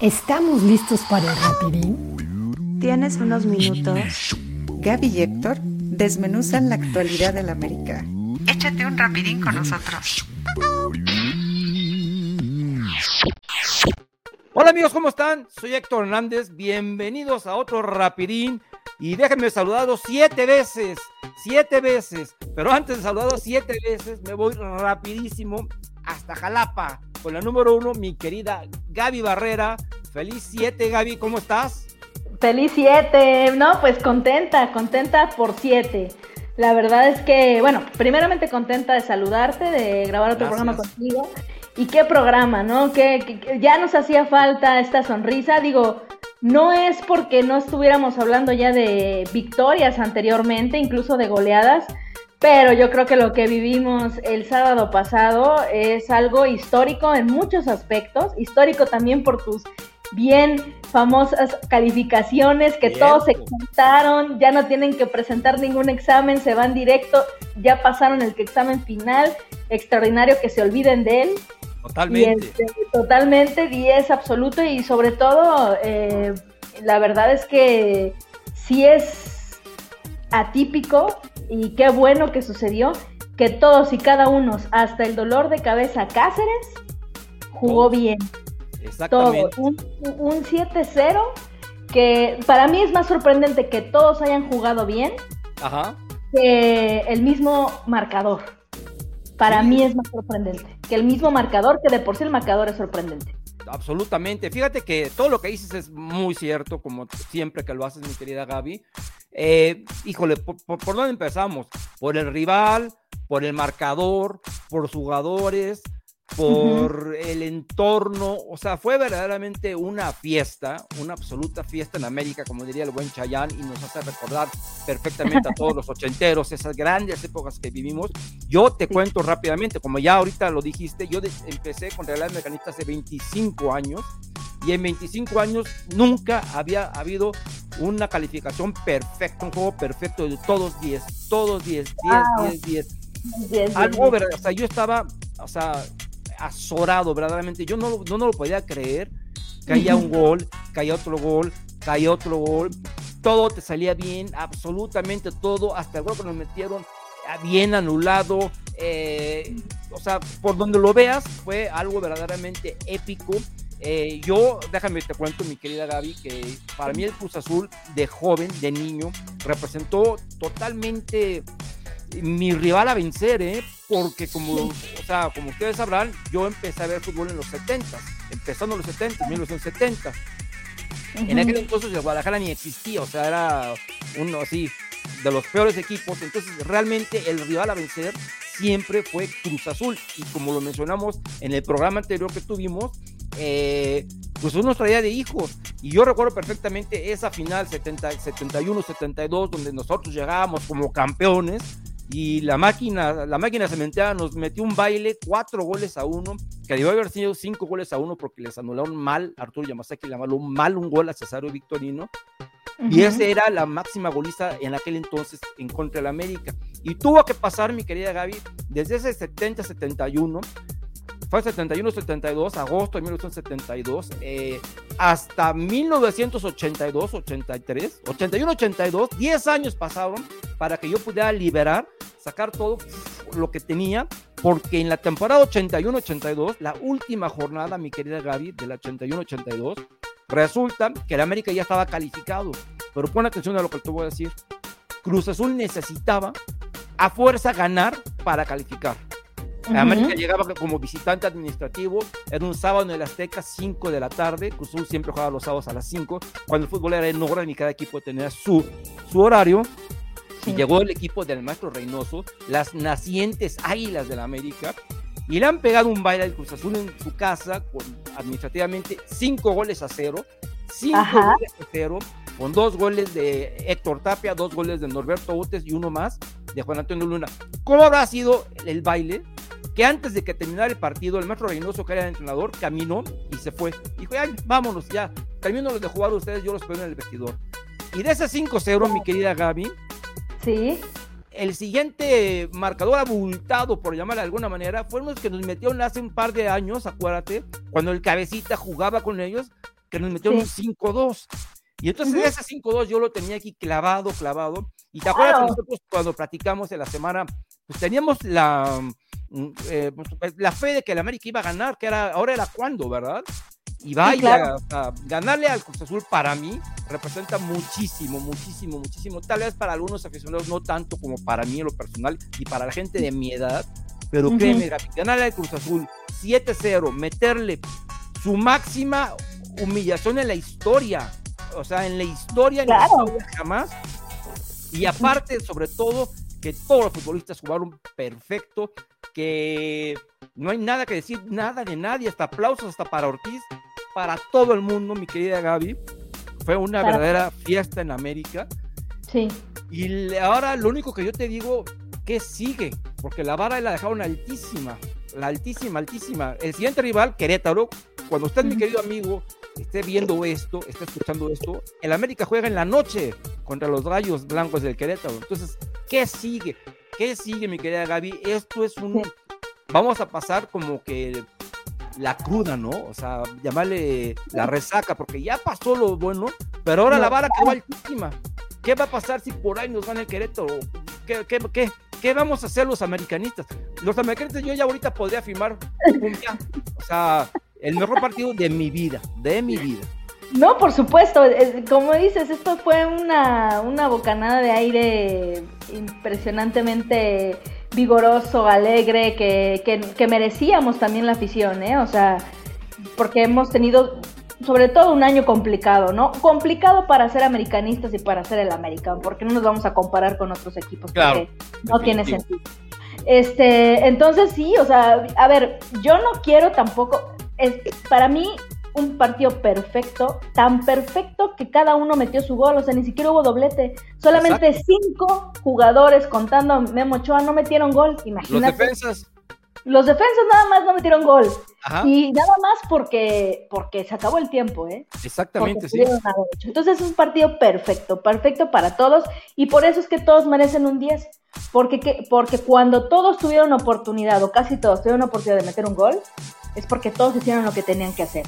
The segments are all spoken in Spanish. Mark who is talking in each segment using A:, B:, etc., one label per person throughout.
A: ¿Estamos listos para el rapidín?
B: ¿Tienes unos minutos?
C: Gaby y Héctor desmenuzan la actualidad del América.
B: Échate un rapidín con nosotros.
D: Hola amigos, ¿cómo están? Soy Héctor Hernández, bienvenidos a otro rapidín y déjenme saludarlos siete veces, siete veces, pero antes de saludarlos siete veces me voy rapidísimo hasta Jalapa con la número uno, mi querida Gaby Barrera. Feliz siete, Gaby, ¿cómo estás?
E: Feliz siete, no, pues contenta, contenta por siete. La verdad es que, bueno, primeramente contenta de saludarte, de grabar otro programa contigo. Y qué programa, ¿no? Que, ya nos hacía falta esta sonrisa. Digo, no es porque no estuviéramos hablando ya de victorias anteriormente, incluso de goleadas, pero yo creo que lo que vivimos el sábado pasado es algo histórico en muchos aspectos, histórico también por tus bien famosas calificaciones que todos se contaron, ya no tienen que presentar ningún examen, se van directo, ya pasaron el examen final, extraordinario que se olviden de él.
D: Totalmente.
E: Este, totalmente, 10 absoluto y sobre todo, eh, la verdad es que sí es atípico y qué bueno que sucedió, que todos y cada uno, hasta el dolor de cabeza Cáceres, jugó bien.
D: Exactamente.
E: Todo. Un, un 7-0 que para mí es más sorprendente que todos hayan jugado bien
D: Ajá.
E: que el mismo marcador. Para mí es más sorprendente que el mismo marcador, que de por sí el marcador es sorprendente.
D: Absolutamente. Fíjate que todo lo que dices es muy cierto, como siempre que lo haces, mi querida Gaby. Eh, híjole, ¿por, por, dónde empezamos? Por el rival, por el marcador, por jugadores, por uh -huh. el entorno, o sea, fue verdaderamente una fiesta, una absoluta fiesta en América, como diría el buen Chayán, y nos hace recordar perfectamente a todos los ochenteros, esas grandes épocas que vivimos. Yo te sí. cuento rápidamente, como ya ahorita lo dijiste, yo empecé con Real Mecanista hace 25 años, y en 25 años nunca había habido una calificación perfecta, un juego perfecto de todos 10, todos 10, 10, wow. 10, 10. 10 Algo, verdad, o sea, yo estaba, o sea, azorado, verdaderamente. Yo no, no, no lo podía creer. Caía un gol, caía otro gol, caía otro gol. Todo te salía bien, absolutamente todo. Hasta el gol que nos metieron bien anulado. Eh, o sea, por donde lo veas, fue algo verdaderamente épico. Eh, yo, déjame te cuento, mi querida Gaby, que para mí el Cruz Azul de joven, de niño, representó totalmente mi rival a vencer, ¿eh? porque como, o sea, como ustedes sabrán, yo empecé a ver fútbol en los 70, empezando en los 70, 1970. Uh -huh. En aquel entonces el Guadalajara ni existía, o sea, era uno así de los peores equipos, entonces realmente el rival a vencer siempre fue Cruz Azul, y como lo mencionamos en el programa anterior que tuvimos, eh, pues uno traía de hijos. Y yo recuerdo perfectamente esa final 71-72, donde nosotros llegábamos como campeones y la máquina, la máquina cementera nos metió un baile, cuatro goles a uno, que debió haber sido cinco goles a uno porque les anularon mal, Arturo Yamazaki le anuló mal un gol a Cesario Victorino, uh -huh. y esa era la máxima goliza en aquel entonces en contra del América. Y tuvo que pasar, mi querida Gaby, desde ese 70-71, fue 71-72, agosto de 1972, eh, hasta 1982-83, 81-82, 10 años pasaron para que yo pudiera liberar, sacar todo lo que tenía, porque en la temporada 81-82, la última jornada, mi querida Gaby, de la 81-82, resulta que el América ya estaba calificado, pero pon atención a lo que te voy a decir. Cruz Azul necesitaba a fuerza ganar para calificar. Uh -huh. América llegaba como visitante administrativo, era un sábado en el Azteca, 5 de la tarde, Cruz Azul siempre jugaba los sábados a las 5, cuando el fútbol era en orden y cada equipo tenía su, su horario, sí. y llegó el equipo del maestro Reynoso, las nacientes águilas de la América, y le han pegado un baile al Cruz Azul en su casa, con administrativamente 5 goles a 0, 5 goles a 0, con dos goles de Héctor Tapia, dos goles de Norberto Utes y uno más de Juan Antonio Luna. ¿Cómo habrá sido el baile? Que antes de que terminara el partido, el maestro Reynoso, que era el entrenador, caminó y se fue. Dijo, ay, vámonos ya, termino de jugar ustedes, yo los espero en el vestidor. Y de ese 5-0, mi querida Gaby,
E: sí.
D: el siguiente marcador abultado, por llamarle de alguna manera, fueron los que nos metieron hace un par de años, acuérdate, cuando el cabecita jugaba con ellos, que nos metieron un 5-2. Y entonces ese 5-2 yo lo tenía aquí clavado, clavado. Y te acuerdas que nosotros cuando platicamos en la semana, pues teníamos la, eh, pues, la fe de que el América iba a ganar, que era, ahora era cuándo, ¿verdad? Y vaya, ganarle al Cruz Azul para mí representa muchísimo, muchísimo, muchísimo. Tal vez para algunos aficionados no tanto como para mí en lo personal y para la gente de mi edad, pero créeme, ganarle al Cruz Azul 7-0, meterle su máxima humillación en la historia, o sea, en la historia, en la historia jamás. Y aparte, sobre todo, que todos los futbolistas jugaron perfecto, que no hay nada que decir, nada de nadie, hasta aplausos hasta para Ortiz, para todo el mundo, mi querida Gaby. Fue una verdadera fiesta en América.
E: Sí.
D: Y ahora lo único que yo te digo, ¿qué sigue? Porque la vara la dejaron altísima, la altísima, altísima. El siguiente rival, Querétaro, cuando usted, mi querido amigo, esté viendo esto, esté escuchando esto, el América juega en la noche contra los Gallos Blancos del Querétaro. Entonces, ¿qué sigue? ¿Qué sigue, mi querida Gaby? Esto es un... Vamos a pasar como que la cruda, ¿no? O sea, llamarle la resaca, porque ya pasó lo bueno, pero ahora la vara quedó altísima. ¿Qué va a pasar si por ahí nos van el Querétaro? ¿Qué, qué, qué, qué vamos a hacer los americanistas? Los americanistas, yo ya ahorita podría firmar o sea, el mejor partido de mi vida, de mi vida.
E: No, por supuesto, como dices, esto fue una, una bocanada de aire impresionantemente vigoroso, alegre, que, que, merecíamos también la afición, ¿eh? O sea, porque hemos tenido sobre todo un año complicado, ¿no? Complicado para ser americanistas y para ser el americano, porque no nos vamos a comparar con otros equipos,
D: claro,
E: no tiene sentido. Este, entonces sí, o sea, a ver, yo no quiero tampoco, es, para mí un partido perfecto, tan perfecto que cada uno metió su gol, o sea, ni siquiera hubo doblete. Solamente cinco jugadores, contando a Memo Ochoa, no metieron gol, imagínate.
D: Los defensas.
E: Los defensas nada más no metieron gol. Y nada más porque, porque se acabó el tiempo, ¿eh?
D: Exactamente, sí.
E: Entonces es un partido perfecto, perfecto para todos, y por eso es que todos merecen un 10. Porque, porque cuando todos tuvieron oportunidad, o casi todos tuvieron oportunidad de meter un gol, es porque todos hicieron lo que tenían que hacer.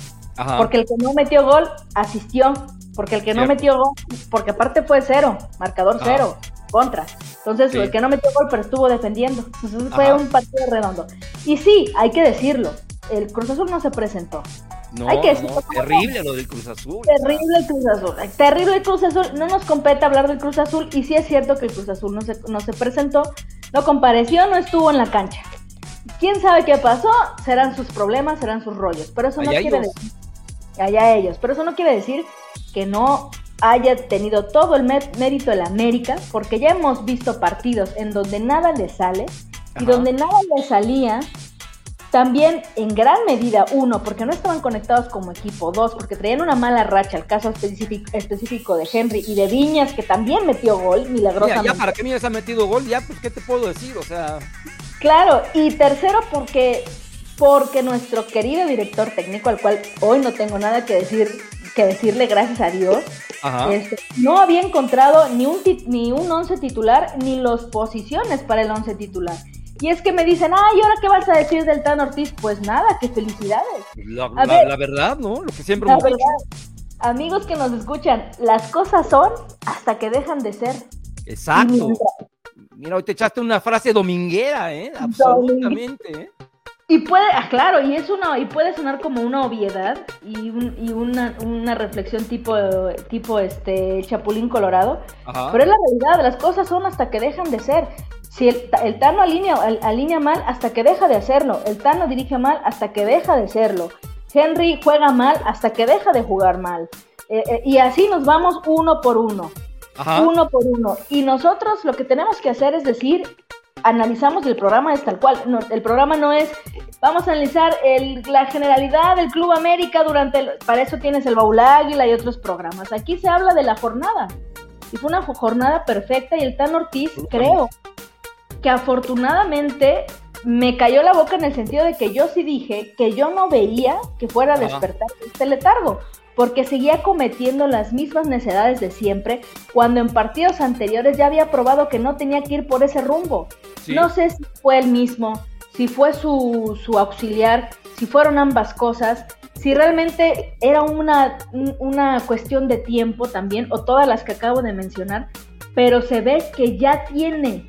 E: Porque el que no metió gol asistió, porque el que no metió gol, porque aparte fue cero, marcador cero, contra. Entonces, el que no metió gol, pero estuvo defendiendo. Entonces, fue un partido redondo. Y sí, hay que decirlo, el Cruz Azul no se presentó.
D: No, hay que no, terrible lo del Cruz Azul.
E: Terrible el Cruz Azul. Terrible el Cruz Azul. No nos compete hablar del Cruz Azul. Y sí es cierto que el Cruz Azul no se, no se presentó, no compareció, no estuvo en la cancha. ¿Quién sabe qué pasó? Serán sus problemas, serán sus rollos. Pero eso no quiere decir. Allá ellos. Pero eso no quiere decir que no haya tenido todo el mérito de la América, porque ya hemos visto partidos en donde nada le sale y donde nada le salía. También en gran medida, uno, porque no estaban conectados como equipo, dos, porque traían una mala racha, el caso específico, específico de Henry y de Viñas, que también metió gol, milagrosamente.
D: ya, para qué Viñas ha metido gol, ya, pues, ¿qué te puedo decir? O sea...
E: Claro, y tercero porque porque nuestro querido director técnico, al cual hoy no tengo nada que decir que decirle gracias a Dios, este, no había encontrado ni un ni un once titular ni las posiciones para el once titular. Y es que me dicen, ay, ¿y ahora qué vas a decir del Tan Ortiz? Pues nada, qué felicidades.
D: La, verdad, ¿no? Lo que siempre la verdad,
E: Amigos que nos escuchan, las cosas son hasta que dejan de ser.
D: Exacto. Mira, hoy te echaste una frase dominguera, ¿eh? Absolutamente, ¿eh?
E: Y puede, ah, claro, y es una, y puede sonar como una obviedad y, y una, una, reflexión tipo, tipo este Chapulín Colorado, pero es la realidad, las cosas son hasta que dejan de ser. Si el, el Tano alinea, alinea mal hasta que deja de hacerlo, el Tano dirige mal hasta que deja de serlo, Henry juega mal hasta que deja de jugar mal. Eh, eh, y así nos vamos uno por uno. Uno por uno. Y nosotros lo que tenemos que hacer es decir, analizamos el programa es tal cual. el programa no es, vamos a analizar la generalidad del Club América durante, para eso tienes el Baúl Águila y otros programas. Aquí se habla de la jornada. Y fue una jornada perfecta y el Tan Ortiz, creo, que afortunadamente me cayó la boca en el sentido de que yo sí dije que yo no veía que fuera a despertar este letargo porque seguía cometiendo las mismas necedades de siempre, cuando en partidos anteriores ya había probado que no tenía que ir por ese rumbo. No sé si fue el mismo, si fue su, su auxiliar, si fueron ambas cosas, si realmente era una, una cuestión de tiempo también, o todas las que acabo de mencionar, pero se ve que ya tiene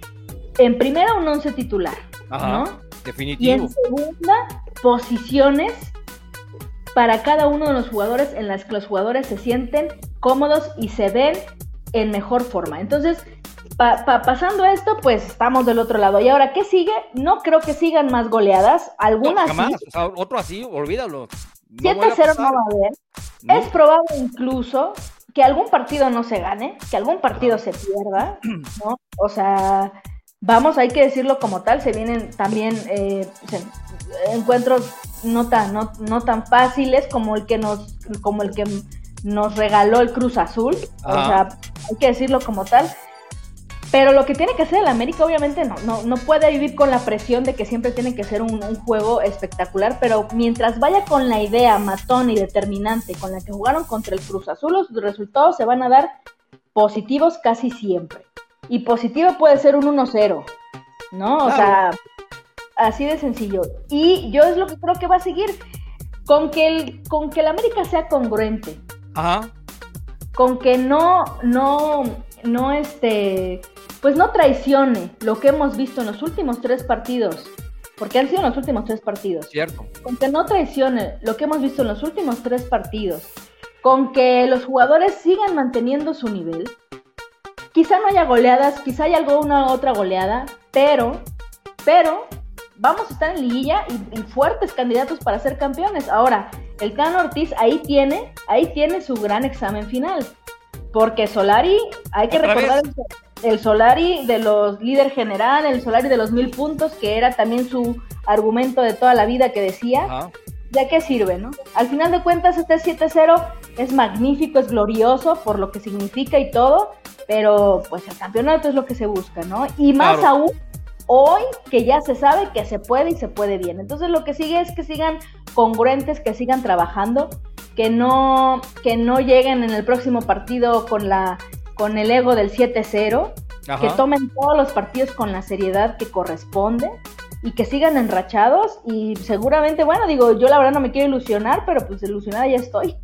E: en primera un once titular, ¿no?
D: Definitivo.
E: Y en segunda, posiciones para cada uno de los jugadores en las que los jugadores se sienten cómodos y se ven en mejor forma. Entonces, pasando esto, pues estamos del otro lado. ¿Y ahora qué sigue? No creo que sigan más goleadas. Algunas
D: otro así, olvídalo.
E: 7-0 no va a haber. Es probable incluso que algún partido no se gane, que algún partido se pierda, ¿no? O sea, vamos, hay que decirlo como tal, se vienen también eh, encuentros no tan, no, no, tan fáciles como el que nos, como el que nos regaló el Cruz Azul, o sea, hay que decirlo como tal. Pero lo que tiene que hacer el América, obviamente, no, no, no puede vivir con la presión de que siempre tiene que ser un, juego espectacular, pero mientras vaya con la idea matón y determinante con la que jugaron contra el Cruz Azul, los resultados se van a dar positivos casi siempre. Y positivo puede ser un 1-0, ¿no? O sea, así de sencillo. Y yo es lo que creo que va a seguir, con que el, con que el América sea congruente.
D: Ajá.
E: Con que no, no, no este pues no traicione lo que hemos visto en los últimos tres partidos, porque han sido los últimos tres partidos.
D: Cierto.
E: Con que no traicione lo que hemos visto en los últimos tres partidos, con que los jugadores sigan manteniendo su nivel. Quizá no haya goleadas, quizá haya alguna otra goleada, pero, pero vamos a estar en liguilla y, fuertes candidatos para ser campeones. Ahora, el Cano Ortiz ahí tiene, ahí tiene su gran examen final. Porque Solari, hay que recordar el Solari de los líder general, el Solari de los mil puntos, que era también su argumento de toda la vida que decía. ¿Ya qué sirve, no? Al final de cuentas, este 7-0 es magnífico, es glorioso por lo que significa y todo, pero pues el campeonato es lo que se busca, ¿no? Y más aún hoy que ya se sabe que se puede y se puede bien. Entonces lo que sigue es que sigan congruentes, que sigan trabajando, que no, que no lleguen en el próximo partido con la con el ego del 7-0, que tomen todos los partidos con la seriedad que corresponde y que sigan enrachados y seguramente, bueno, digo, yo la verdad no me quiero ilusionar, pero pues ilusionada ya estoy.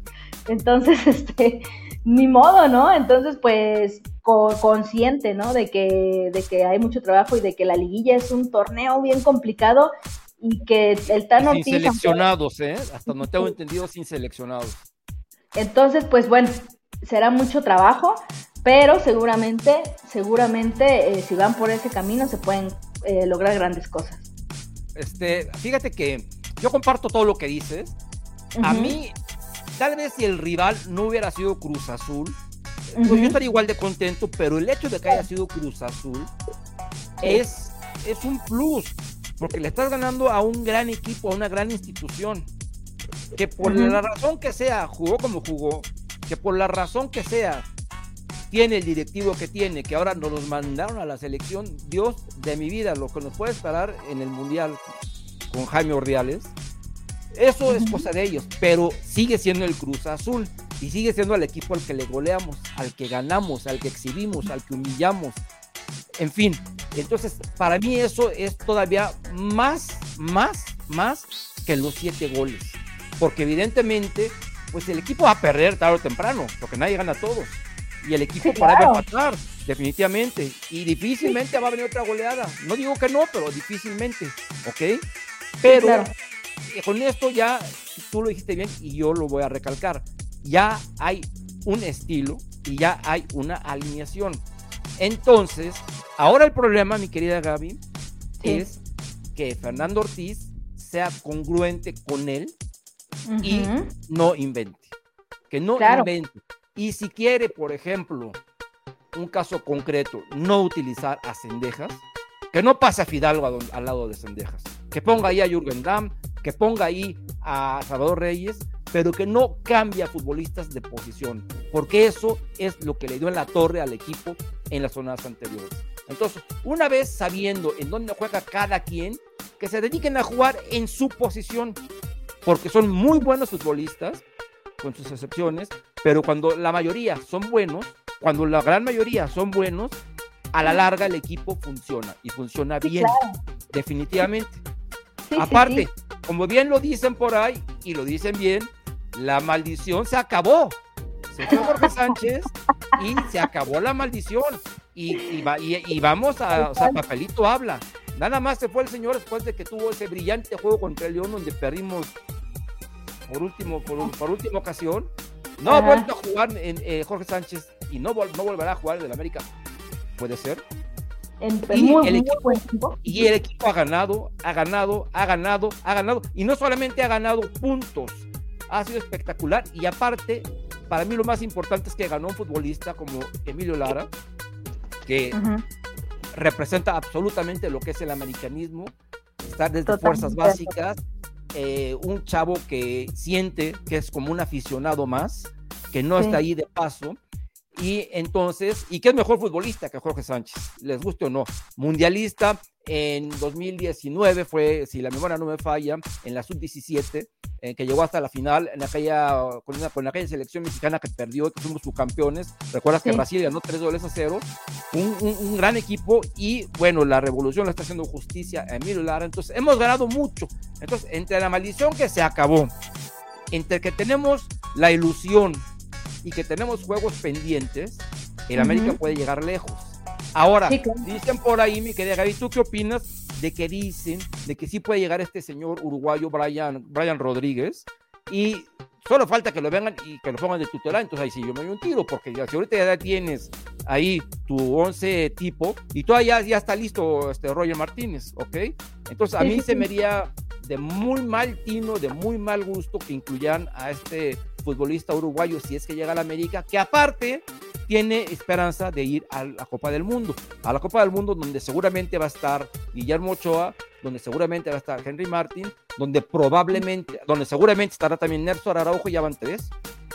E: Entonces, este, ni modo, ¿no? Entonces, pues consciente, ¿no? De que, de que hay mucho trabajo y de que la liguilla es un torneo bien complicado y que el Tan
D: Sin seleccionados, ¿eh? Hasta no tengo entendido sin seleccionados.
E: Entonces, pues bueno, será mucho trabajo, pero seguramente, seguramente eh, si van por ese camino se pueden eh, lograr grandes cosas.
D: Este, fíjate que yo comparto todo lo que dices. A mí, tal vez si el rival no hubiera sido Cruz Azul, pues yo estaría igual de contento, pero el hecho de que haya sido Cruz Azul es, es un plus, porque le estás ganando a un gran equipo, a una gran institución, que por la razón que sea, jugó como jugó, que por la razón que sea, tiene el directivo que tiene, que ahora nos los mandaron a la selección, Dios de mi vida, lo que nos puede esperar en el Mundial con Jaime Ordiales, eso es cosa de ellos, pero sigue siendo el Cruz Azul y sigue siendo el equipo al que le goleamos, al que ganamos, al que exhibimos, al que humillamos, en fin. Entonces, para mí eso es todavía más, más, más que los siete goles, porque evidentemente, pues el equipo va a perder tarde o temprano, porque nadie gana a todos y el equipo para empatar, definitivamente. Y difícilmente va a venir otra goleada. No digo que no, pero difícilmente, ¿ok? Pero eh, con esto ya, tú lo dijiste bien y yo lo voy a recalcar, ya hay un estilo y ya hay una alineación. Entonces, ahora el problema, mi querida Gaby, es que Fernando Ortiz sea congruente con él y no invente. Que no invente. Y si quiere, por ejemplo, un caso concreto, no utilizar a Cendejas, que no pase a Fidalgo al lado de Cendejas, que ponga ahí a Jürgen Damm, que ponga ahí a Salvador Reyes, pero que no cambie a futbolistas de posición, porque eso es lo que le dio en la torre al equipo en las zonas anteriores. Entonces, una vez sabiendo en dónde juega cada quien, que se dediquen a jugar en su posición, porque son muy buenos futbolistas, con sus excepciones, pero cuando la mayoría son buenos, cuando la gran mayoría son buenos, a la larga el equipo funciona y funciona bien, definitivamente. Aparte, como bien lo dicen por ahí y lo dicen bien, la maldición se acabó. Se fue Jorge Sánchez y se acabó la maldición. Y, y, vamos a, o sea, papelito habla. Nada más se fue el señor después de que tuvo ese brillante juego contra el León donde perdimos por último, por, última ocasión. No ha vuelto a jugar en, eh, Jorge Sánchez y no, no volverá a jugar en el América. Puede ser. y, el equipo, y el equipo ha ganado, ha ganado, ha ganado, ha ganado. Y no solamente ha ganado puntos, ha sido espectacular. Y aparte, para mí lo más importante es que ganó un futbolista como Emilio Lara, que representa absolutamente lo que es el americanismo, estar desde fuerzas básicas, eh, un chavo que siente que es como un aficionado más, que no está ahí de paso, y entonces, ¿y qué es mejor futbolista que Jorge Sánchez? Les guste o no. Mundialista en 2019 fue, si la memoria no me falla, en la sub-17, eh, que llegó hasta la final en aquella, con, una, con aquella selección mexicana que perdió, que fuimos subcampeones. Recuerdas que Brasil ganó tres goles a cero. Un, un, gran equipo y bueno, la revolución le está haciendo justicia a Emilio Lara. Entonces, hemos ganado mucho. Entonces, entre la maldición que se acabó, entre que tenemos la ilusión y que tenemos juegos pendientes, el América puede llegar lejos. Ahora, dicen por ahí, mi querida Gaby, ¿tú qué opinas de que dicen de que sí puede llegar este señor uruguayo Brian, Brian Rodríguez? Y solo falta que lo vengan y que lo pongan de tutelar, entonces ahí sí yo me doy un tiro, porque ya, si ahorita ya tienes ahí tu 11 tipo y todavía ya está listo este Roger Martínez, ¿ok? Entonces a mí se me haría de muy mal tino, de muy mal gusto que incluyan a este futbolista uruguayo si es que llega a la América, que aparte tiene esperanza de ir a la Copa del Mundo, a la Copa del Mundo donde seguramente va a estar Guillermo Ochoa, donde seguramente va a estar Henry Martin, donde probablemente, donde seguramente estará también Nelson Araujo, ya van tres,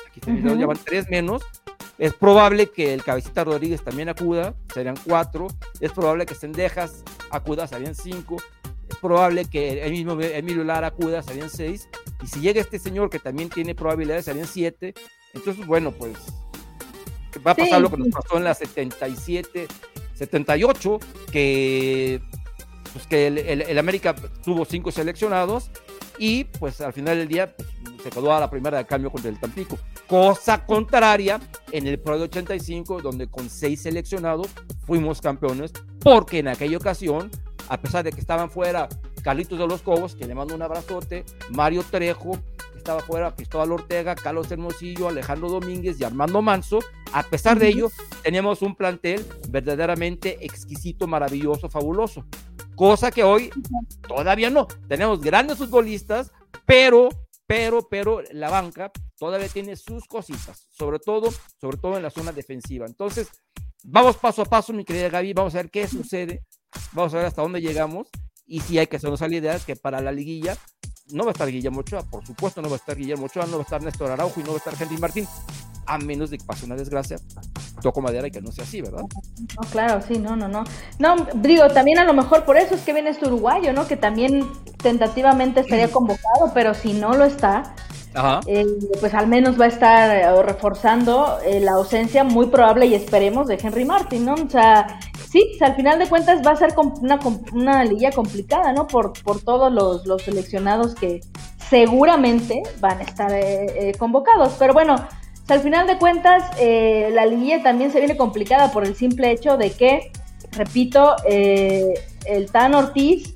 D: aquí ya van tres menos, es probable que el Cabecita Rodríguez también acuda, serían cuatro, es probable que Sendejas acuda, serían cinco, es probable que el mismo Emilio Lara acuda, serían seis, y si llega este señor que también tiene probabilidades, serían siete, entonces bueno, pues va a pasar lo que nos pasó en la 77, 78, que, pues que el, América tuvo cinco seleccionados y pues al final del día pues, se quedó a la primera de cambio contra el Tampico. Cosa contraria en el Pro de 85, donde con seis seleccionados fuimos campeones, porque en aquella ocasión, a pesar de que estaban fuera Carlitos de los Cobos, que le mando un abrazote, Mario Trejo, estaba fuera Cristóbal Ortega, Carlos Hermosillo, Alejandro Domínguez y Armando Manso. A pesar de ello, teníamos un plantel verdaderamente exquisito, maravilloso, fabuloso. Cosa que hoy todavía no. Tenemos grandes futbolistas, pero, pero, pero la banca todavía tiene sus cositas, sobre todo, sobre todo en la zona defensiva. Entonces, vamos paso a paso, mi querida Gaby, vamos a ver qué sucede, vamos a ver hasta dónde llegamos y si hay que hacernos la idea que para la liguilla no va a estar Guillermo Ochoa, por supuesto no va a estar Guillermo Ochoa, no va a estar Néstor Araujo y no va a estar Henry Martín, a menos de que pase una desgracia, toco madera y que no sea así, ¿verdad?
E: No, claro, sí, no, no, no. No, digo, también a lo mejor por eso es que viene este uruguayo, ¿no? Que también tentativamente estaría convocado, pero si no lo está, eh, pues al menos va a estar eh, reforzando eh, la ausencia muy probable y esperemos de Henry Martin, ¿no? O sea, sí, al final de cuentas va a ser una, una liga complicada, ¿no? Por, por todos los, seleccionados que seguramente van a estar convocados. Pero bueno, al final de cuentas la liguilla también se viene complicada por el simple hecho de que, repito, el Tan Ortiz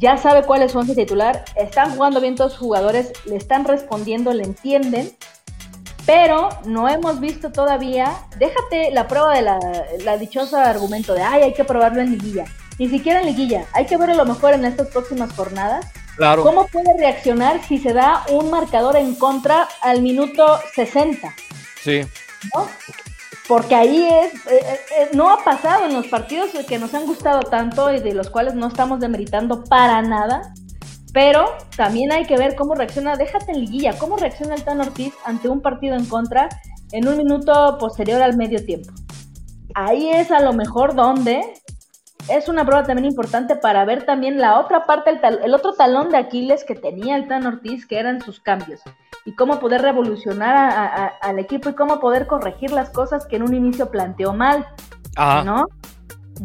E: ya sabe cuál es su once titular, están jugando bien todos los jugadores, le están respondiendo, le entienden, pero no hemos visto todavía, déjate la prueba de la, dichosa argumento de, ay, hay que probarlo en liguilla, ni siquiera en liguilla, hay que verlo a lo mejor en estas próximas jornadas.
D: Claro.
E: ¿Cómo puede reaccionar si se da un marcador en contra al minuto 60?
D: Sí.
E: ¿No? porque ahí es, eh, eh, eh, no ha pasado en los partidos que nos han gustado tanto y de los cuales no estamos demeritando para nada, pero también hay que ver cómo reacciona, déjate en liguilla, cómo reacciona el Tan Ortiz ante un partido en contra en un minuto posterior al medio tiempo. Ahí es a lo mejor donde es una prueba también importante para ver también la otra parte, el, el otro talón de Aquiles que tenía el Tan Ortiz, que eran sus cambios y cómo poder revolucionar al equipo y cómo poder corregir las cosas que en un inicio planteó mal, ¿no?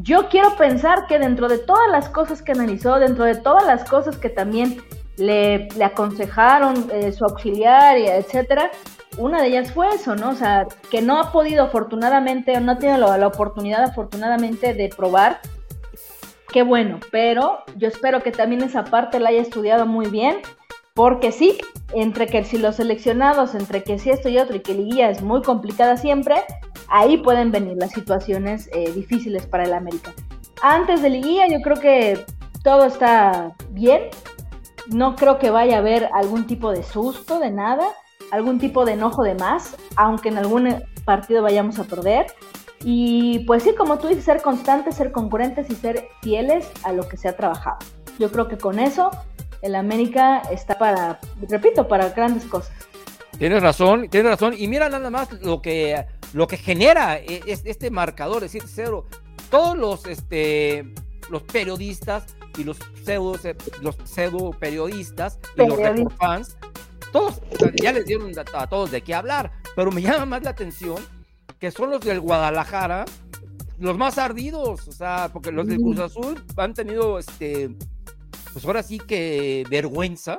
E: Yo quiero pensar que dentro de todas las cosas que analizó, dentro de todas las cosas que también le, aconsejaron eh, su auxiliar, etcétera. Una de ellas fue eso, ¿no? O sea, que no ha podido afortunadamente, o no ha tenido la, la oportunidad afortunadamente de probar. Qué bueno, pero yo espero que también esa parte la haya estudiado muy bien, porque sí, entre que si los seleccionados, entre que si esto y otro, y que Liguilla es muy complicada siempre, ahí pueden venir las situaciones eh, difíciles para el América. Antes de Liguilla yo creo que todo está bien, no creo que vaya a haber algún tipo de susto, de nada, algún tipo de enojo de más, aunque en algún partido vayamos a perder. Y pues sí, como tú dices, ser constantes, ser concurrentes y ser fieles a lo que se ha trabajado. Yo creo que con eso el América está para, repito, para grandes cosas.
D: Tienes razón, tienes razón. Y mira nada más lo que, lo que genera e, este marcador de 7-0. Todos los, este, los periodistas y los pseudo, los pseudo periodistas y los fans, todos ya les dieron a, todos de qué hablar, pero me llama más la atención que son los del Guadalajara, los más ardidos, o sea, porque los del Cruz Azul han tenido, este, pues ahora sí que vergüenza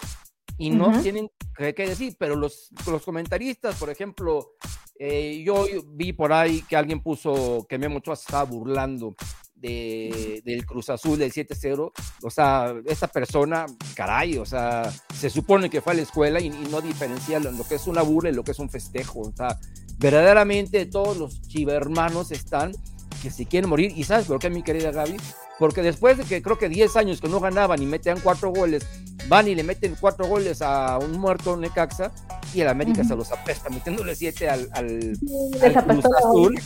D: y no tienen que, decir, pero los, los comentaristas, por ejemplo, eh, yo vi por ahí que alguien puso que Memo Ochoa se estaba burlando de, del Cruz Azul del 7-0, o sea, esta persona, caray, o sea, se supone que fue a la escuela y, no diferencia lo, que es una burla y lo que es un festejo, o sea, verdaderamente todos los chivermanos están que se quieren morir, y ¿sabes por qué, mi querida Gaby? Porque después de que creo que 10 años que no ganaban y metían cuatro goles, van y le meten cuatro goles a un muerto Necaxa y el América se los apesta, metiéndole siete al, al, al Cruz Azul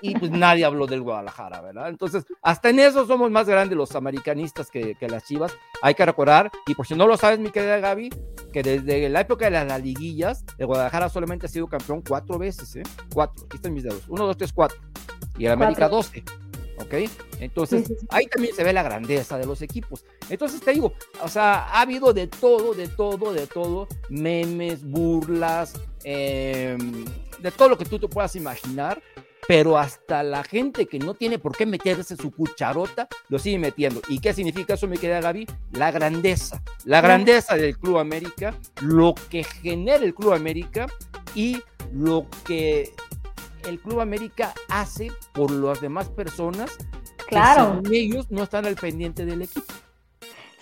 D: y pues nadie habló del Guadalajara, ¿verdad? Entonces, hasta en eso somos más grandes los americanistas que, las chivas. Hay que recordar, y por si no lo sabes, mi querida Gaby, que desde la época de las, liguillas, el Guadalajara solamente ha sido campeón cuatro veces, ¿eh? Cuatro, aquí están mis dedos. Uno, dos, tres, cuatro. Y el América, doce. ¿ok? Entonces, ahí también se ve la grandeza de los equipos. Entonces, te digo, o sea, ha habido de todo, de todo, de todo, memes, burlas, em, de todo lo que tú te puedas imaginar, pero hasta la gente que no tiene por qué meterse su cucharota lo sigue metiendo. ¿Y qué significa eso, mi querida Gaby? La grandeza, la grandeza del Club América, lo que genera el Club América y lo que el Club América hace por las demás personas.
E: Claro.
D: Que ellos no están al pendiente del equipo.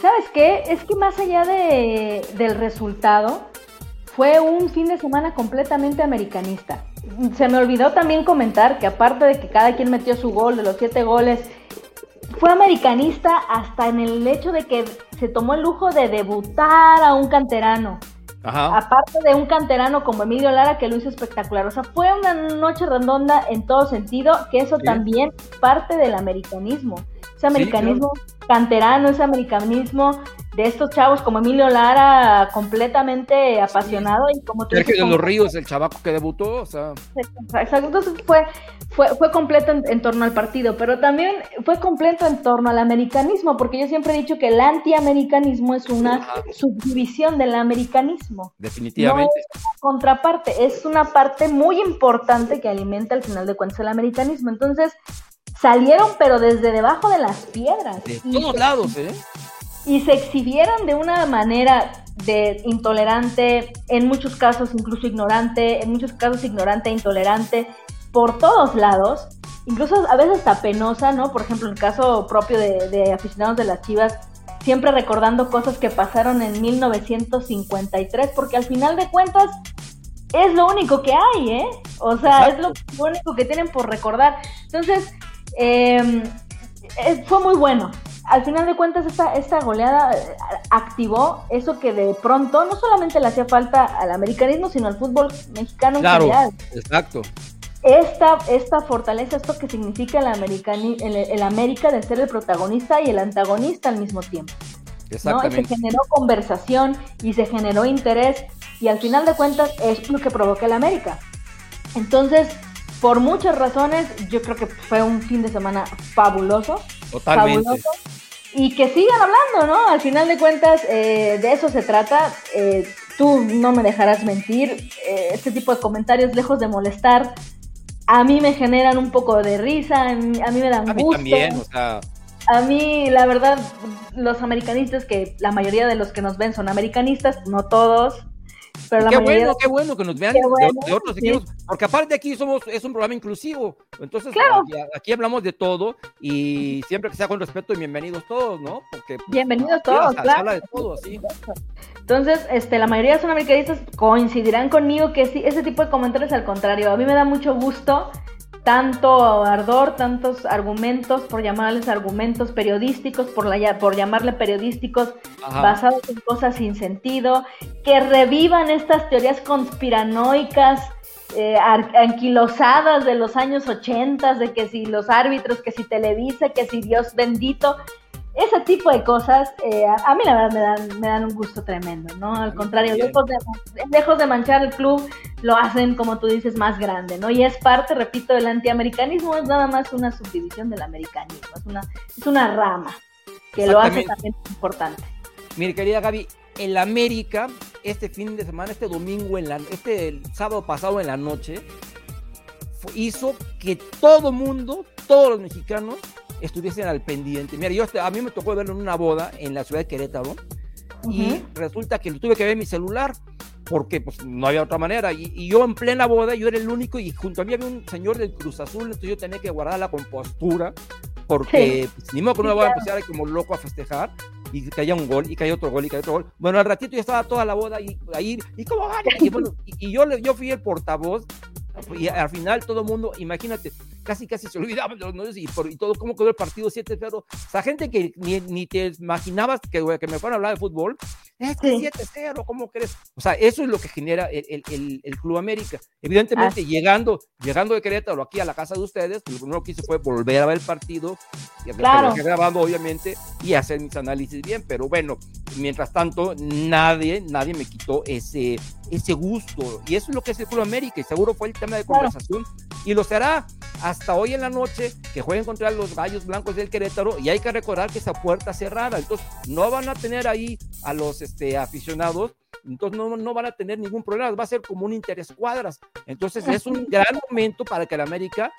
E: ¿Sabes qué? Es que más allá de, del resultado, fue un fin de semana completamente americanista se me olvidó también comentar que aparte de que cada quien metió su gol, de los siete goles, fue americanista hasta en el hecho de que se tomó el lujo de debutar a un canterano. Aparte de un canterano como Emilio Lara que lo hizo espectacular. O sea, fue una noche redonda en todo sentido, que eso también parte del americanismo. Ese americanismo canterano, ese americanismo de estos chavos como Emilio Lara, completamente apasionado y como
D: tú Sergio de los Ríos, el chavaco que debutó, o sea.
E: Exacto, entonces fue, fue, fue completo en, torno al partido, pero también fue completo en torno al americanismo, porque yo siempre he dicho que el antiamericanismo es una subdivisión del americanismo.
D: Definitivamente.
E: No es una contraparte, es una parte muy importante que alimenta al final de cuentas el americanismo. Entonces, salieron pero desde debajo de las piedras.
D: De todos lados, ¿eh?
E: Y se exhibieron de una manera de intolerante, en muchos casos incluso ignorante, en muchos casos ignorante e intolerante, por todos lados, incluso a veces hasta penosa, ¿no? Por ejemplo, el caso propio de, aficionados de las Chivas, siempre recordando cosas que pasaron en 1953, porque al final de cuentas es lo único que hay, ¿eh? O sea, es lo, único que tienen por recordar. Entonces, eh, fue muy bueno, al final de cuentas esta, esta goleada eh, activó eso que de pronto no solamente le hacía falta al americanismo, sino al fútbol mexicano en general.
D: Exacto.
E: Esta, esta fortaleza, esto que significa el, americani, el, América de ser el protagonista y el antagonista al mismo tiempo.
D: Exactamente.
E: Y se generó conversación y se generó interés y al final de cuentas es lo que provoca el América. Entonces, por muchas razones, yo creo que fue un fin de semana fabuloso.
D: Totalmente.
E: Fabuloso y que sigan hablando, ¿no? Al final de cuentas, eh, de eso se trata. Eh, tú no me dejarás mentir. Eh, este tipo de comentarios, lejos de molestar, a mí me generan un poco de risa, a mí, me dan
D: a mí
E: gusto.
D: también, o sea.
E: a mí, la verdad, los americanistas, que la mayoría de los que nos ven son americanistas, no todos, pero la
D: qué
E: mayoría
D: bueno, qué bueno que nos vean
E: Qué
D: de-
E: bueno,
D: de, otros
E: sí.
D: equipos, porque aparte aquí somos, es un programa inclusivo, entonces
E: Claro.
D: aquí, aquí hablamos de todo y siempre que sea con respeto y bienvenidos todos, ¿no? Porque pues,
E: Bienvenidos
D: aquí
E: todos,
D: se- se
E: claro.
D: habla de todo, sí.
E: Entonces, este, la mayoría son americanistas, coincidirán conmigo que sí, ese tipo de comentarios al contrario, a mí me da mucho gusto tanto ardor, tantos argumentos, por llamarles argumentos periodísticos, por, la, por llamarle periodísticos
D: Ajá.
E: basados en cosas sin sentido, que revivan estas teorías conspiranoicas, eh, anquilosadas de los años 80, de que si los árbitros, que si Televisa, que si Dios bendito, ese tipo de cosas, eh, a, a mí la verdad me dan, me dan un gusto tremendo, ¿no? Al contrario, lejos de, lejos de manchar el club, lo hacen, como tú dices, más grande, ¿no? Y es parte, repito, del antiamericanismo, es nada más una subdivisión del americanismo, es una, es una rama que lo hace también importante.
D: Mire, querida Gaby, el América, este fin de semana, este domingo, en la, este el sábado pasado en la noche, hizo que todo mundo, todos los mexicanos, estuviesen al pendiente. Mira, yo a mí me tocó verlo en una boda en la ciudad de Querétaro y resulta que lo tuve que ver en mi celular porque pues no había otra manera. Y, y yo en plena boda yo era el único y junto a mí había un señor del Cruz Azul entonces yo tenía que guardar la compostura porque pues, ni modo que no me
E: Sí,
D: voy a empezar como loco a festejar y caía un gol y caía otro gol y caía otro gol. Bueno al ratito ya estaba toda la boda y ahí y cómo van y bueno y, y yo yo fui el portavoz y al final todo el mundo, imagínate, casi casi se olvidaban de los nombres y, por, y todo, cómo quedó el partido 7-0. O sea, gente que ni, ni te imaginabas que, que me fueran a hablar de fútbol, es que
E: Sí.
D: 7-0, ¿cómo crees? O sea, eso es lo que genera el, el, el, el Club América. Evidentemente, llegando, llegando de Querétaro aquí a la casa de ustedes, lo primero que hice fue volver a ver el partido, y
E: Claro.
D: grabando obviamente, y hacer mis análisis bien, pero bueno, mientras tanto, nadie, nadie me quitó ese, ese gusto, y eso es lo que es el Club América, y seguro fue el tema de
E: Claro.
D: conversación, y lo será hasta hoy en la noche, que jueguen contra los Gallos Blancos del Querétaro, y hay que recordar que esa puerta cerrada, entonces no van a tener ahí a los este, aficionados, entonces no, no van a tener ningún problema, va a ser como un interescuadras, entonces es un gran momento para que el América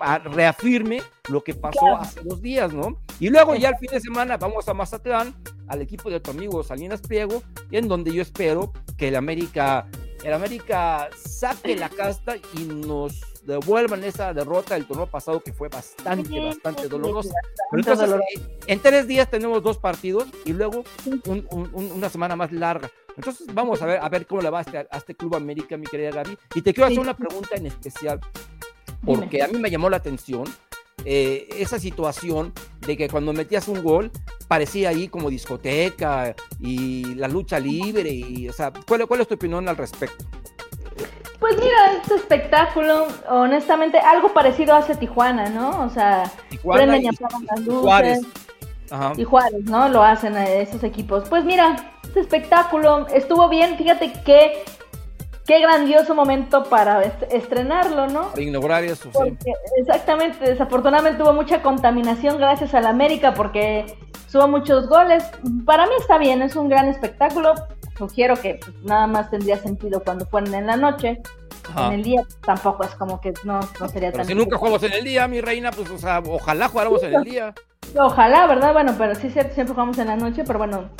D: a- reafirme lo que pasó
E: Claro.
D: hace dos días, ¿no? Y luego ya el fin de semana vamos a Mazatlán, al equipo de tu amigo Salinas Pliego, en donde yo espero que el América, el América saque la casta y nos devuelvan esa derrota del torneo pasado que fue bastante, bastante dolorosa. Pero entonces, en tres días tenemos dos partidos y luego un- un- un- una semana más larga. Entonces vamos a ver, a ver cómo le va a este, a este Club América, mi querida Gaby. Y te quiero hacer una pregunta en especial, porque a mí me llamó la atención eh, esa situación de que cuando metías un gol parecía ahí como discoteca y la lucha libre. Y, o sea, ¿cuál, cuál es tu opinión al respecto?
E: Pues mira, este espectáculo, honestamente, algo parecido hace Tijuana, ¿no? O sea,
D: Tijuana
E: prenden y apagan las luces.
D: Juárez. Ajá.
E: Y Juárez, ¿no? Lo hacen a esos equipos. Pues mira, este espectáculo estuvo bien. Fíjate qué, qué grandioso momento para est- estrenarlo, ¿no?
D: Para inaugurar eso, sí.
E: Porque, exactamente, desafortunadamente hubo mucha contaminación gracias al América porque subo muchos goles. Para mí está bien, es un gran espectáculo. Sugiero que pues, nada más tendría sentido cuando fueran en la noche.
D: Ajá.
E: En el día tampoco es como que no, no sería
D: Pero
E: tan
D: si nunca jugamos en el día, mi reina, pues, o sea, ojalá jugáramos en el día.
E: Ojalá, ¿verdad? Bueno, pero sí, siempre jugamos en la noche, pero bueno,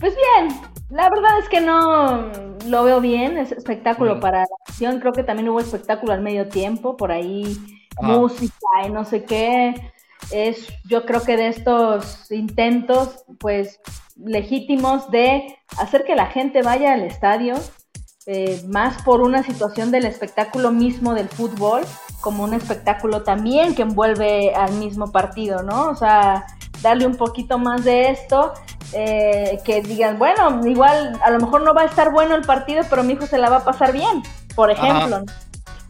E: pues bien, la verdad es que no lo veo bien, es espectáculo para la acción, creo que también hubo espectáculo al medio tiempo, por ahí, música y no sé qué, es yo creo que de estos intentos, pues, legítimos de hacer que la gente vaya al estadio, eh, más por una situación del espectáculo mismo del fútbol, como un espectáculo también que envuelve al mismo partido, ¿no? O sea, darle un poquito más de esto, eh, que digan, bueno, igual a lo mejor no va a estar bueno el partido, pero mi hijo se la va a pasar bien, por ejemplo.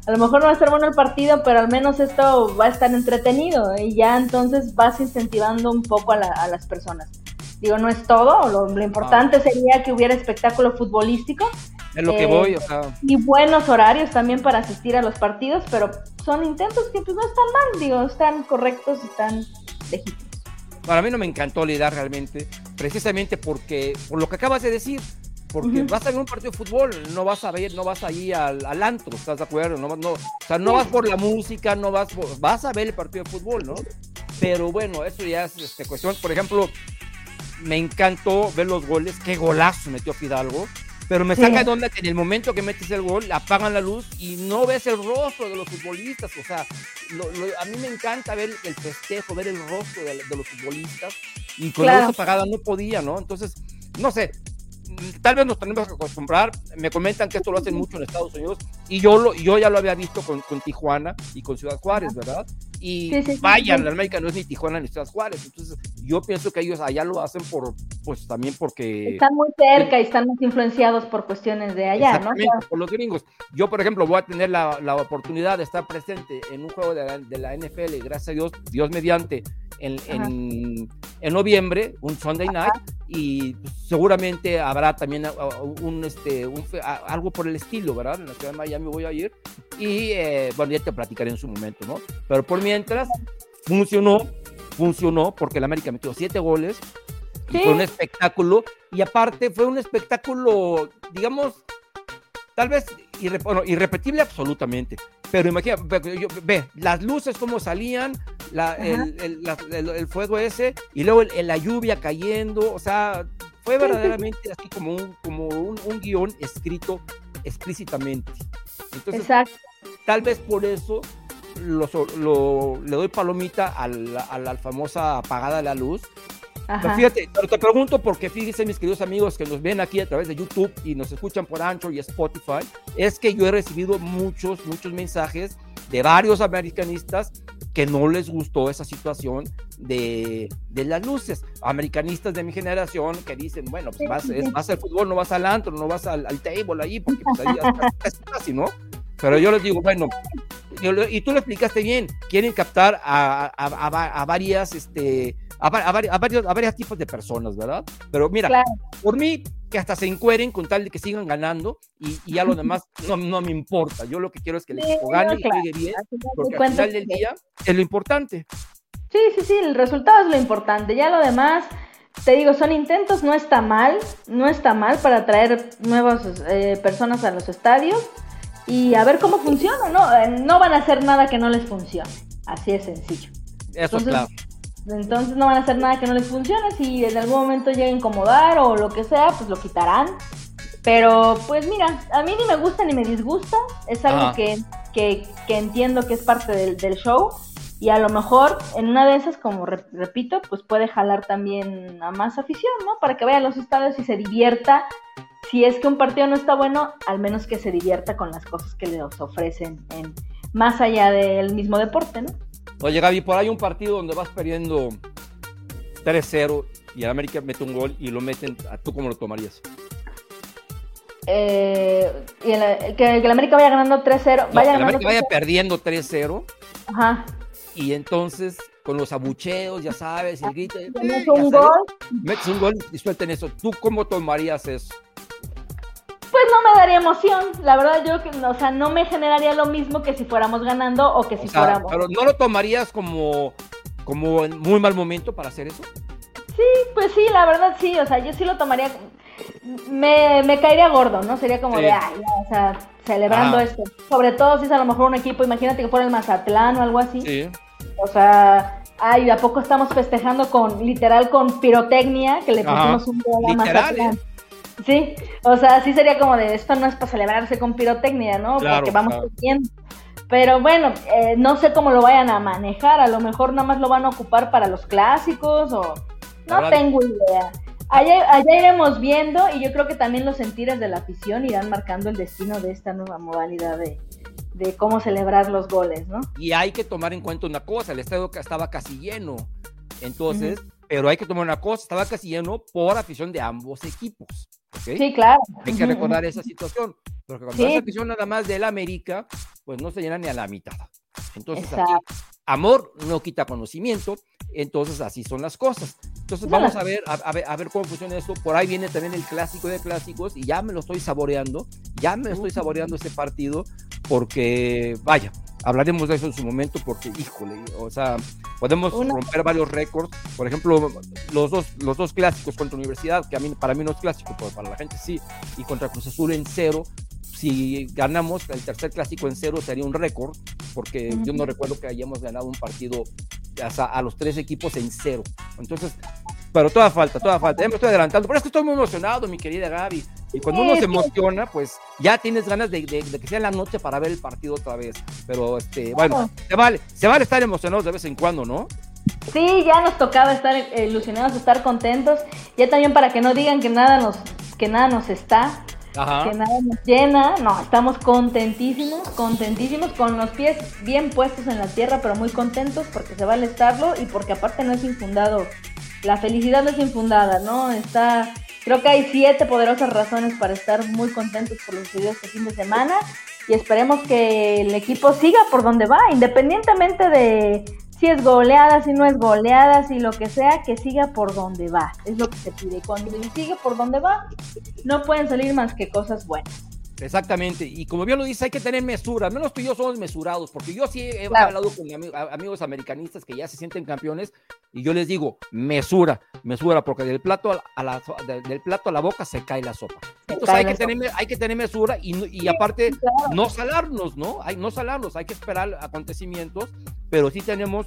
E: A lo mejor no va a estar bueno el partido, pero al menos esto va a estar entretenido y ya entonces vas incentivando un poco a, la- a las personas. Digo, no es todo, lo, lo importante sería que hubiera espectáculo futbolístico,
D: Es lo que
E: Eh,
D: voy, o sea.
E: y buenos horarios también para asistir a los partidos, pero son intentos que pues no están mal, digo, están correctos, están legítimos.
D: Para mí no me encantó la realmente, precisamente porque, por lo que acabas de decir, porque vas a ver un partido de fútbol, no vas a ver, no vas ahí al, al antro, ¿estás de acuerdo? No, no, o sea, no vas por la música, no vas por, vas a ver el partido de fútbol, ¿no? pero bueno, eso ya es este, cuestión. Por ejemplo, me encantó ver los goles, qué golazo metió Fidalgo. Pero me saca de onda que en el momento que metes el gol, apagan la luz y no ves el rostro de los futbolistas. O sea, a mí me encanta ver el festejo, ver el rostro de, los futbolistas. Y con la luz apagada no podía, ¿no? Entonces, no sé, tal vez nos tenemos que acostumbrar. Me comentan que esto lo hacen mucho en Estados Unidos y yo, lo, yo ya lo había visto con, con Tijuana y con Ciudad Juárez, ¿verdad? Y vaya, la América no es ni Tijuana ni Ciudad Juárez. Entonces, yo pienso que ellos allá lo hacen por, pues también porque.
E: Están muy cerca y están muy influenciados por cuestiones de allá, ¿no?
D: por los gringos. Yo, por ejemplo, voy a tener la, la oportunidad de estar presente en un juego de la, de la NFL, gracias a Dios, Dios mediante, en, en, en, noviembre, un Sunday night, y seguramente habrá también un, este, un, algo por el estilo, ¿verdad? En la ciudad de Miami voy a ir, y eh, bueno, ya te platicaré en su momento, ¿no? Pero por mientras, funcionó, funcionó, porque el América metió siete goles, fue un espectáculo, y aparte fue un espectáculo, digamos, tal vez irrepetible absolutamente, pero imagina, ve, las luces como salían, el, fuego ese, y luego la lluvia cayendo, o sea, fue verdaderamente así como un, como un, guion escrito explícitamente. Entonces, Exacto. tal vez por eso lo, le doy palomita a la, a la famosa apagada la luz, fíjate, pero te pregunto porque fíjense mis queridos amigos que nos ven aquí a través de YouTube y nos escuchan por Anchor y Spotify, es que yo he recibido muchos, muchos mensajes de varios americanistas que no les gustó esa situación de, de las luces. Americanistas de mi generación que dicen, bueno, pues vas, es, vas al fútbol, no vas al antro, no vas al, table ahí, porque pues ahí es casi, ¿no? Pero yo les digo, bueno, y tú lo explicaste bien, quieren captar a, a, a varias, este, a, varios, a varios tipos de personas, ¿verdad? Pero mira, por mí, que hasta se encueren con tal de que sigan ganando y, y ya lo demás no, no, me importa. Yo lo que quiero es que el equipo gane y juegue bien, porque al final del día es lo importante.
E: Sí, sí, sí, el resultado es lo importante. Ya lo demás, te digo, son intentos, no está mal, no está mal para traer nuevas eh, personas a los estadios y a ver cómo funciona, ¿no? Eh, no van a hacer nada que no les funcione, así es sencillo.
D: Eso es claro.
E: Entonces no van a hacer nada que no les funcione. Si en algún momento llega a incomodar o lo que sea, pues lo quitarán. Pero pues mira, a mí ni me gusta ni me disgusta. Es algo que, que, entiendo que es parte del, del, show. Y a lo mejor en una de esas, como repito, pues puede jalar también a más afición, ¿no? Para que vaya a los estadios y se divierta. Si es que un partido no está bueno, al menos que se divierta con las cosas que les ofrecen en, más allá del mismo deporte, ¿no?
D: Oye, Gaby, por ahí un partido donde vas perdiendo 3-0 y el América mete un gol y lo meten, ¿tú cómo lo tomarías?
E: Eh, y que, el América vaya ganando 3-0. vaya
D: el América vaya perdiendo 3-0. Ajá. Y entonces, con los abucheos, ya sabes, el grito.
E: Metes un gol.
D: Metes un gol y suelten eso. ¿Tú cómo tomarías eso?
E: Pues no me daría emoción, la verdad yo, o sea, no me generaría lo mismo que si fuéramos ganando o que si fuéramos...
D: Pero ¿no lo tomarías como, como en muy mal momento para hacer eso?
E: Sí, pues sí, la verdad sí, o sea, yo sí lo tomaría, me, me caería gordo, ¿no? Sería como de, ay, o sea, celebrando esto. Sobre todo si es a lo mejor un equipo, imagínate que fuera el Mazatlán o algo así. Sí. O sea, ay, ¿a poco estamos festejando con, literal, con pirotecnia, que le pusimos un gol a Mazatlán? Sí, o sea, sí sería como de esto no es para celebrarse con pirotecnia, ¿no? Porque vamos bien. Pero bueno, eh, no sé cómo lo vayan a manejar, a lo mejor nada más lo van a ocupar para los clásicos o no tengo idea. Allá, allá, iremos viendo y yo creo que también los sentires de la afición irán marcando el destino de esta nueva modalidad de, de cómo celebrar los goles, ¿no?
D: Y hay que tomar en cuenta una cosa, el estadio estaba casi lleno, entonces, pero hay que tomar una cosa, estaba casi lleno por afición de ambos equipos.
E: Sí, claro.
D: Hay que recordar esa situación, porque cuando sí. afición nada más del América, pues no se llena ni a la mitad. Entonces, amor no quita conocimiento, entonces así son las cosas. Entonces vamos a ver, a, ver, a ver cómo funciona esto. Por ahí viene también el clásico de clásicos y ya me lo estoy saboreando, ya me estoy saboreando este partido porque, vaya, hablaremos de eso en su momento porque, híjole, o sea, podemos romper varios récords. Por ejemplo, los dos, los dos clásicos contra Universidad, que a mí, para mí no es clásico, pero para la gente sí, y contra Cruz Azul en cero. Si ganamos el tercer clásico en cero sería un récord, porque yo no recuerdo que hayamos ganado un partido a los tres equipos en cero. Entonces, pero toda falta, toda falta. Ya me estoy adelantando. Pero es que estoy muy emocionado, mi querida Gaby. Y cuando uno se emociona, pues ya tienes ganas de, que sea la noche para ver el partido otra vez. Pero, este, bueno, se vale, se vale estar emocionados de vez en cuando, ¿no?
E: Sí, ya nos tocaba estar ilusionados, estar contentos. Ya también para que no digan que nada nos, que nada nos está, que nada nos llena. No, estamos contentísimos, contentísimos, con los pies bien puestos en la tierra, pero muy contentos porque se vale estarlo y porque aparte no es infundado la felicidad no es infundada, ¿no? Está, creo que hay siete poderosas razones para estar muy contentos por los videos este fin de semana y esperemos que el equipo siga por donde va, independientemente de si es goleada, si no es goleada, si lo que sea, que siga por donde va, es lo que se pide. Cuando sigue por donde va, no pueden salir más que cosas buenas.
D: Exactamente, y como bien lo dice, hay que tener mesura, menos tú y yo somos mesurados, porque yo sí he hablado con amigos americanistas que ya se sienten campeones y yo les digo, mesura, mesura, porque del plato a la, del plato a la boca se cae la sopa. Entonces hay que, tener, hay que tener mesura y, aparte no salarnos, ¿no? Hay, no salarnos, hay que esperar acontecimientos, pero sí tenemos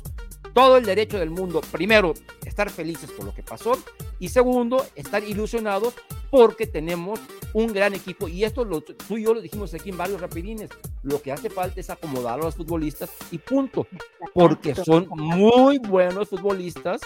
D: todo el derecho del mundo, primero, estar felices por lo que pasó y segundo, estar ilusionados porque tenemos un gran equipo y esto lo, tú y yo lo dijimos aquí en varios rapidines, lo que hace falta es acomodar a los futbolistas y punto, porque son muy buenos futbolistas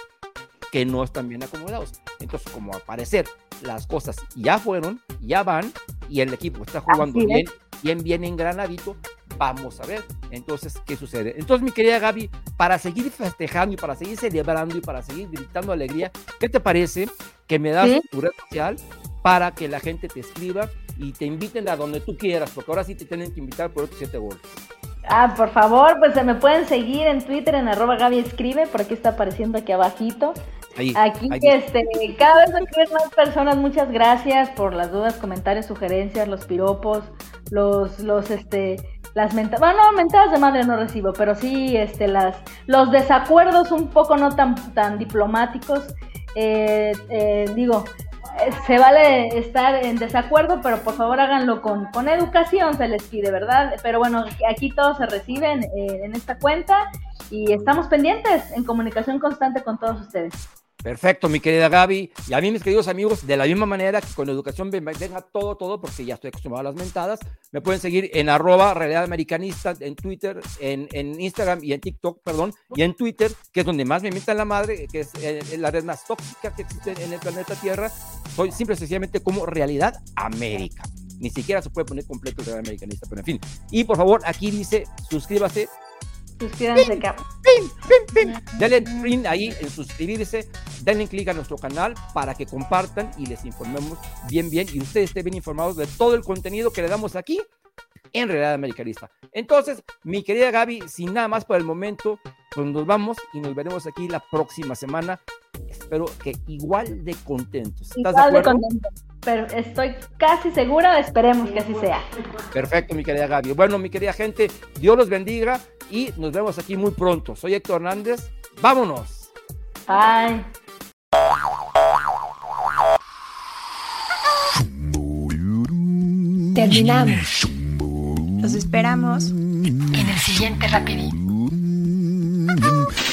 D: que no están bien acomodados. Entonces, como al parecer las cosas ya fueron, ya van y el equipo está jugando bien, bien, bien engranadito, Vamos a ver entonces qué sucede. Entonces, mi querida Gaby, para seguir festejando y para seguir celebrando y para seguir gritando alegría, ¿qué te parece que me das tu red social para que la gente te escriba y te inviten a donde tú quieras? Porque ahora sí te tienen que invitar por otros siete goles.
E: Ah, por favor, pues se me pueden seguir en Twitter en arroba Gaby Escribe, por aquí está apareciendo aquí abajito. aquí, este, cada vez escriben más personas, muchas gracias por las dudas, comentarios, sugerencias, los piropos, los, los, este, las mentadas, bueno, no, mentadas de madre no recibo, pero sí este, las, los desacuerdos un poco no tan, tan diplomáticos. Eh, eh, digo, eh, se vale estar en desacuerdo, pero por favor háganlo con, con educación, se les pide, ¿verdad? Pero bueno, aquí todos se reciben en esta cuenta y estamos pendientes en comunicación constante con todos ustedes.
D: Perfecto, mi querida Gaby. Y a mí, mis queridos amigos, de la misma manera que con educación venga todo, todo, porque ya estoy acostumbrado a las mentadas, me pueden seguir en arroba realidad americanista en Twitter, en, Instagram y en TikTok, perdón, y en Twitter, que es donde más me invitan la madre, que es eh, la red más tóxica que existe en el planeta Tierra. Soy simple y sencillamente como Realidad América. Ni siquiera se puede poner completo Realidad Americanista, pero en fin. Y por favor, aquí dice, suscríbase,
E: Suscríbanse acá.
D: Denle print ahí en suscribirse, denle clic a nuestro canal para que compartan y les informemos bien, bien y ustedes estén bien informados de todo el contenido que le damos aquí en Realidad Americanista. Entonces, mi querida Gaby, sin nada más por el momento, pues nos vamos y nos veremos aquí la próxima semana. Espero que igual de contentos.
E: ¿Estás igual de, acuerdo? Pero estoy casi segura, esperemos que así sea.
D: Perfecto, mi querida Gaby. Bueno, mi querida gente, Dios los bendiga y nos vemos aquí muy pronto. Soy Héctor Hernández. Vámonos.
E: Bye.
A: Terminamos.
B: Los esperamos
A: en el siguiente rapidín.